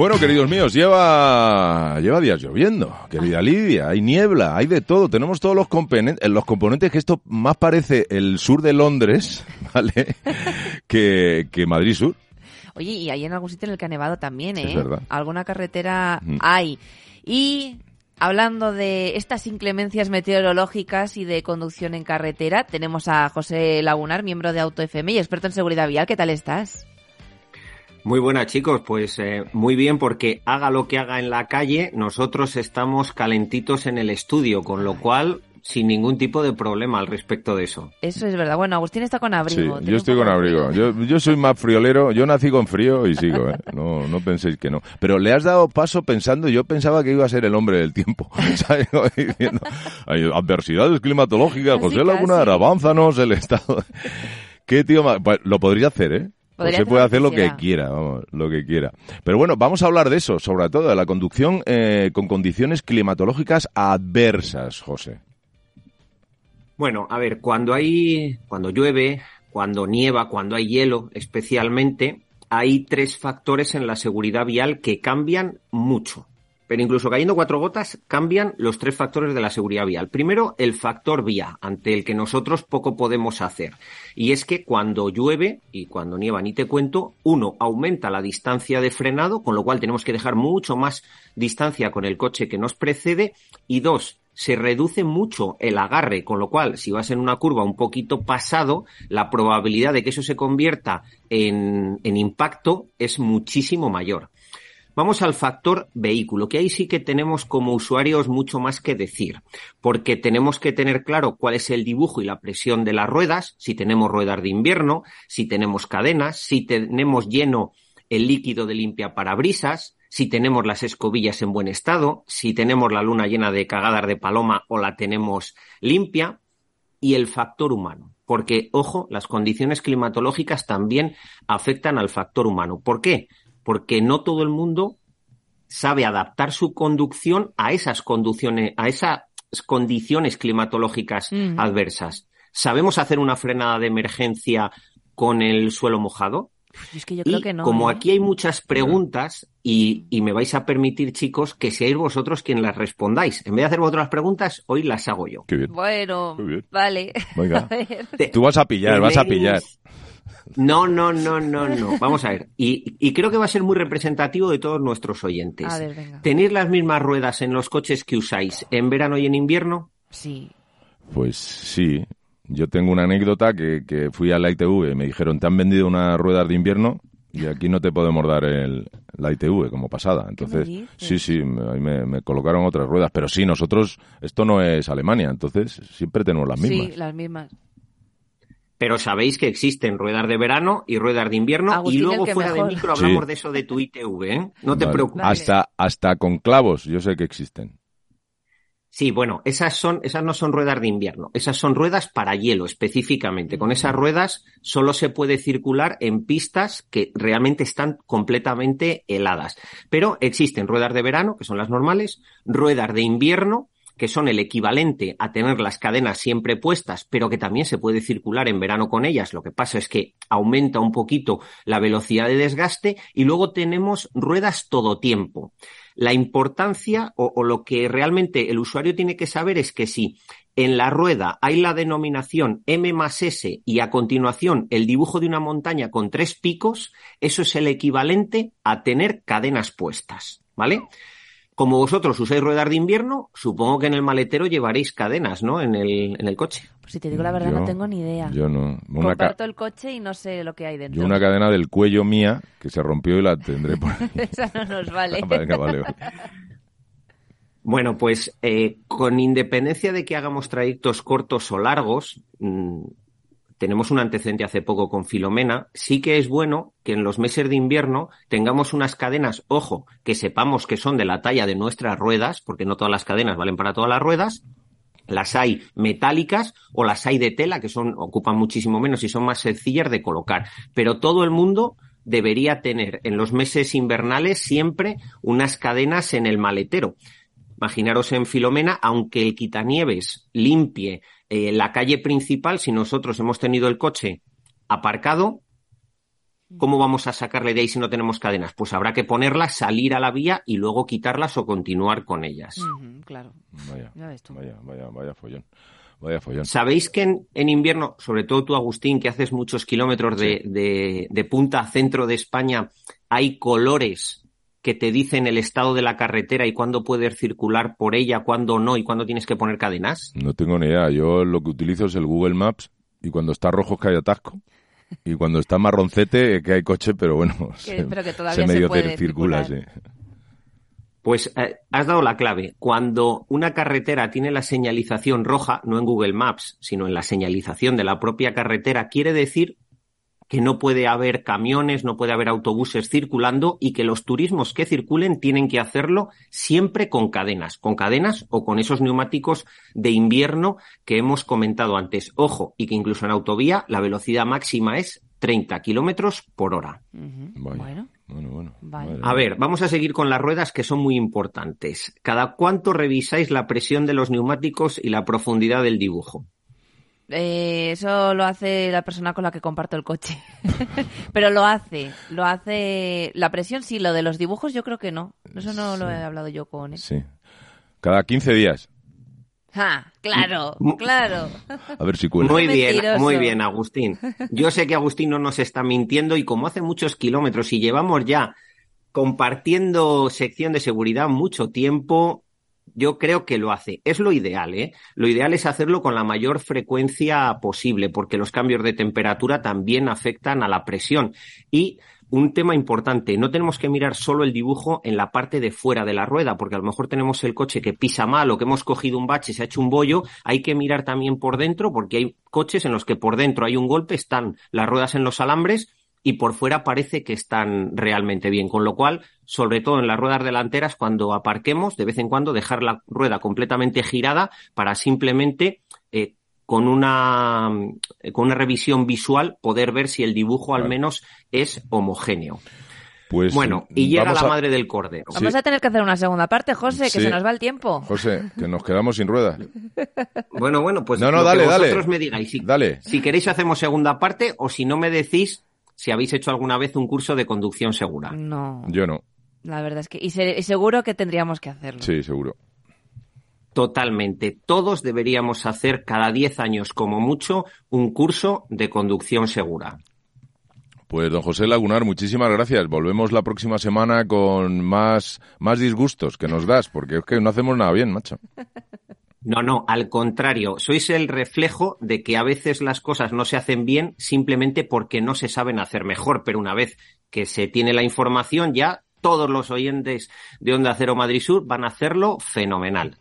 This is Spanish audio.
Bueno, queridos míos, lleva, lleva días lloviendo, querida Lidia, hay niebla, hay de todo, tenemos todos los componentes, los componentes que esto más parece el sur de Londres, ¿vale? que, que Madrid Sur. Oye, y hay en algún sitio en el que ha nevado también, ¿eh? Es verdad. Alguna carretera Mm. hay. Y hablando de estas inclemencias meteorológicas y de conducción en carretera, tenemos a José Lagunar, miembro de Auto FM y experto en seguridad vial. ¿Qué tal estás? Muy buenas chicos, pues eh, muy bien porque haga lo que haga en la calle, nosotros estamos calentitos en el estudio, con lo cual sin ningún tipo de problema al respecto de eso. Eso es verdad. Bueno, Agustín está con Sí, abrigo. tiene yo estoy con abrigo. Yo, yo soy más friolero, yo nací con frío y sigo, ¿eh? No, no penséis que no. Pero le has dado paso pensando, yo pensaba que iba a ser el hombre del tiempo. diciendo, hay adversidades climatológicas, José Laguna, avánzanos el estado. ¿Qué tío más? Pues lo podría hacer, ¿eh? Podría José hacer puede hacer lo que quiera, vamos, lo que quiera. Pero bueno, vamos a hablar de eso, sobre todo de la conducción eh, con condiciones climatológicas adversas, José. Bueno, a ver, cuando hay, cuando llueve, cuando nieva, cuando hay hielo, especialmente, hay tres factores en la seguridad vial que cambian mucho. Pero incluso cayendo cuatro gotas, cambian los tres factores de la seguridad vial. Primero, el factor vía, ante el que nosotros poco podemos hacer. Y es que cuando llueve y cuando nieva, ni te cuento, uno, aumenta la distancia de frenado, con lo cual tenemos que dejar mucho más distancia con el coche que nos precede. Y dos, se reduce mucho el agarre, con lo cual, si vas en una curva un poquito pasado, la probabilidad de que eso se convierta en, en impacto es muchísimo mayor. Vamos al factor vehículo, que ahí sí que tenemos como usuarios mucho más que decir, porque tenemos que tener claro cuál es el dibujo y la presión de las ruedas, si tenemos ruedas de invierno, si tenemos cadenas, si tenemos lleno el líquido de limpia parabrisas, si tenemos las escobillas en buen estado, si tenemos la luna llena de cagadas de paloma o la tenemos limpia, y el factor humano. Porque, ojo, las condiciones climatológicas también afectan al factor humano. ¿Por qué? Porque no todo el mundo sabe adaptar su conducción a esas conducciones, a esas condiciones climatológicas Ujú. adversas. ¿Sabemos hacer una frenada de emergencia con el suelo mojado? Es que yo Y creo que no. como ¿eh? aquí hay muchas preguntas y, y me vais a permitir, chicos, que seáis vosotros quien las respondáis. En vez de hacer vosotros las preguntas, hoy las hago yo. Qué bien. Bueno, bien. vale. Venga. A ver. Te- Tú vas a pillar, vas a pillar. No, no, no, no, no. Vamos a ver. Y, y creo que va a ser muy representativo de todos nuestros oyentes. A ver, venga. ¿Tenéis las mismas ruedas en los coches que usáis en verano y en invierno? Sí. Pues sí, yo tengo una anécdota que, que fui a la ITV, me dijeron, te han vendido unas ruedas de invierno y aquí no te podemos dar el, la ITV como pasada. Entonces, sí, sí, me, me colocaron otras ruedas, pero sí, nosotros, esto no es Alemania, entonces siempre tenemos las mismas. Sí, las mismas. Pero sabéis que existen ruedas de verano y ruedas de invierno Agustín, y luego fuera de micro hablamos Sí. de eso de tu ITV, ¿eh? No te preocupes. Hasta, hasta con clavos, yo sé que existen. Sí, bueno, esas son, esas no son ruedas de invierno, esas son ruedas para hielo específicamente. Con esas ruedas solo se puede circular en pistas que realmente están completamente heladas. Pero existen ruedas de verano, que son las normales, ruedas de invierno, que son el equivalente a tener las cadenas siempre puestas, pero que también se puede circular en verano con ellas. Lo que pasa es que aumenta un poquito la velocidad de desgaste y luego tenemos ruedas todo tiempo. La importancia o, lo que realmente el usuario tiene que saber es que si en la rueda hay la denominación M más S y a continuación el dibujo de una montaña con tres picos, eso es el equivalente a tener cadenas puestas, ¿vale? Como vosotros usáis ruedas de invierno, supongo que en el maletero llevaréis cadenas, ¿no? En el, en el coche. Pues si te digo la verdad, Yo- no tengo ni idea. Yo no. Una, Comparto el coche y no sé lo que hay dentro. yo una cadena del cuello mía que se rompió y la tendré por ahí. Esa no nos vale. Venga, vale, vale. Bueno, pues eh, con independencia de que hagamos trayectos cortos o largos, mm, tenemos un antecedente hace poco con Filomena, sí que es bueno que en los meses de invierno tengamos unas cadenas, ojo, que sepamos que son de la talla de nuestras ruedas, porque no todas las cadenas valen para todas las ruedas, las hay metálicas o las hay de tela, que son, ocupan muchísimo menos y son más sencillas de colocar. Pero todo el mundo debería tener en los meses invernales siempre unas cadenas en el maletero. Imaginaros en Filomena, aunque el quitanieves limpie eh, la calle principal, si nosotros hemos tenido el coche aparcado, ¿Cómo vamos a sacarle de ahí si no tenemos cadenas? Pues habrá que ponerlas, salir a la vía y luego quitarlas o continuar con ellas. Claro. Vaya, Ya ves tú. vaya, vaya, vaya follón. Vaya follón. ¿Sabéis que en, en invierno, sobre todo tú, Agustín, que haces muchos kilómetros de, de- de punta a centro de España, hay colores que te dicen el estado de la carretera y cuándo puedes circular por ella, cuándo no y cuándo tienes que poner cadenas? No tengo ni idea. Yo lo que utilizo es el Google Maps y cuando está rojo es que hay atasco. Y cuando está marroncete es que hay coche, pero bueno, se, pero que todavía se se medio puede circula, sí. Pues eh, has dado la clave. Cuando una carretera tiene la señalización roja, no en Google Maps, sino en la señalización de la propia carretera, quiere decir que no puede haber camiones, no puede haber autobuses circulando y que los turismos que circulen tienen que hacerlo siempre con cadenas, con cadenas o con esos neumáticos de invierno que hemos comentado antes. Ojo, y que incluso en autovía la velocidad máxima es 30 kilómetros por hora. Bueno, Bueno, bueno. Vale. A ver, vamos a seguir con las ruedas que son muy importantes. ¿Cada cuánto revisáis la presión de los neumáticos y la profundidad del dibujo? Eh, eso lo hace la persona con la que comparto el coche. Pero lo hace, lo hace. La presión sí, lo de los dibujos yo creo que no. Eso no lo he hablado yo con él. Sí. Cada 15 días. ¡Ah! Claro, claro. A ver si cuela. Muy bien, mentiroso. muy bien, Agustín. Yo sé que Agustín no nos está mintiendo y como hace muchos kilómetros y llevamos ya compartiendo sección de seguridad mucho tiempo, yo creo que lo hace. Es lo ideal, ¿eh? Lo ideal es hacerlo con la mayor frecuencia posible, porque los cambios de temperatura también afectan a la presión. Y un tema importante, no tenemos que mirar solo el dibujo en la parte de fuera de la rueda, porque a lo mejor tenemos el coche que pisa mal o que hemos cogido un bache se ha hecho un bollo, hay que mirar también por dentro, porque hay coches en los que por dentro hay un golpe, están las ruedas en los alambres y por fuera parece que están realmente bien. Con lo cual, sobre todo en las ruedas delanteras, cuando aparquemos, de vez en cuando dejar la rueda completamente girada para simplemente eh, con una eh, con una revisión visual poder ver si el dibujo al menos es homogéneo. Pues bueno, y llega la a- madre del cordero. Sí. Vamos a tener que hacer una segunda parte, José, que Sí. se nos va el tiempo. José, que nos quedamos sin ruedas. Bueno, bueno, pues No, no, lo dale, que dale. vosotros me digáis. Si, Dale. si queréis hacemos segunda parte o si no me decís si habéis hecho alguna vez un curso de conducción segura. No, Yo no. la verdad es que. Y, se- y seguro que tendríamos que hacerlo. Sí, seguro. Totalmente. Todos deberíamos hacer cada 10 años como mucho un curso de conducción segura. Pues don José Lagunar, muchísimas gracias. Volvemos la próxima semana con más, más disgustos que nos das, porque es que no hacemos nada bien, macho. No, no, al contrario, sois el reflejo de que a veces las cosas no se hacen bien simplemente porque no se saben hacer mejor, pero una vez que se tiene la información ya todos los oyentes de Onda Cero Madrid Sur van a hacerlo fenomenal.